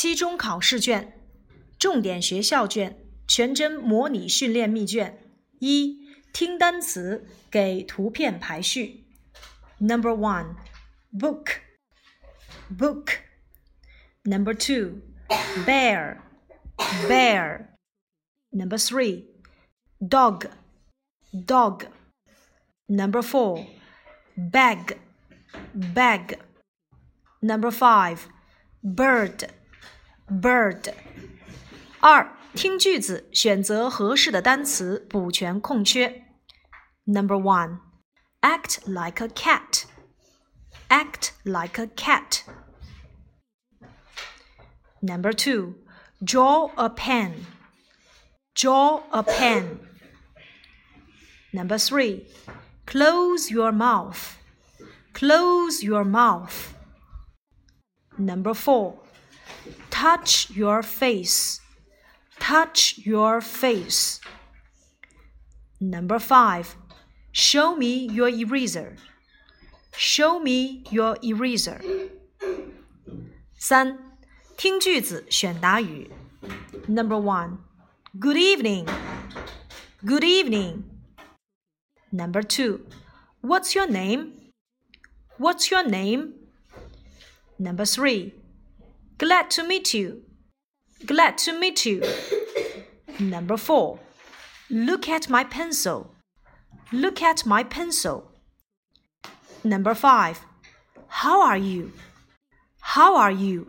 期中考试卷、重点学校卷、全真模拟训练密卷。一、听单词，给图片排序。Number one, book, book. Number two, bear, bear. Number three, dog, dog. Number four, bag, bag. Number five, bird, bird. 二，听句子，选择合适的单词，补全空缺。Number one, act like a cat. Act like a cat. Number two, draw a pen. Draw a pen. Number three, close your mouth. Close your mouth. Number four, touch your face. Touch your face. Number five, show me your eraser. Show me your eraser. 三，听句子，选答语。Number one, Good evening. Good evening. Number two, What's your name? What's your name? Number three, Glad to meet you. Glad to meet you. Number four, Look at my pencil. Look at my pencil. Number five, How are you? How are you?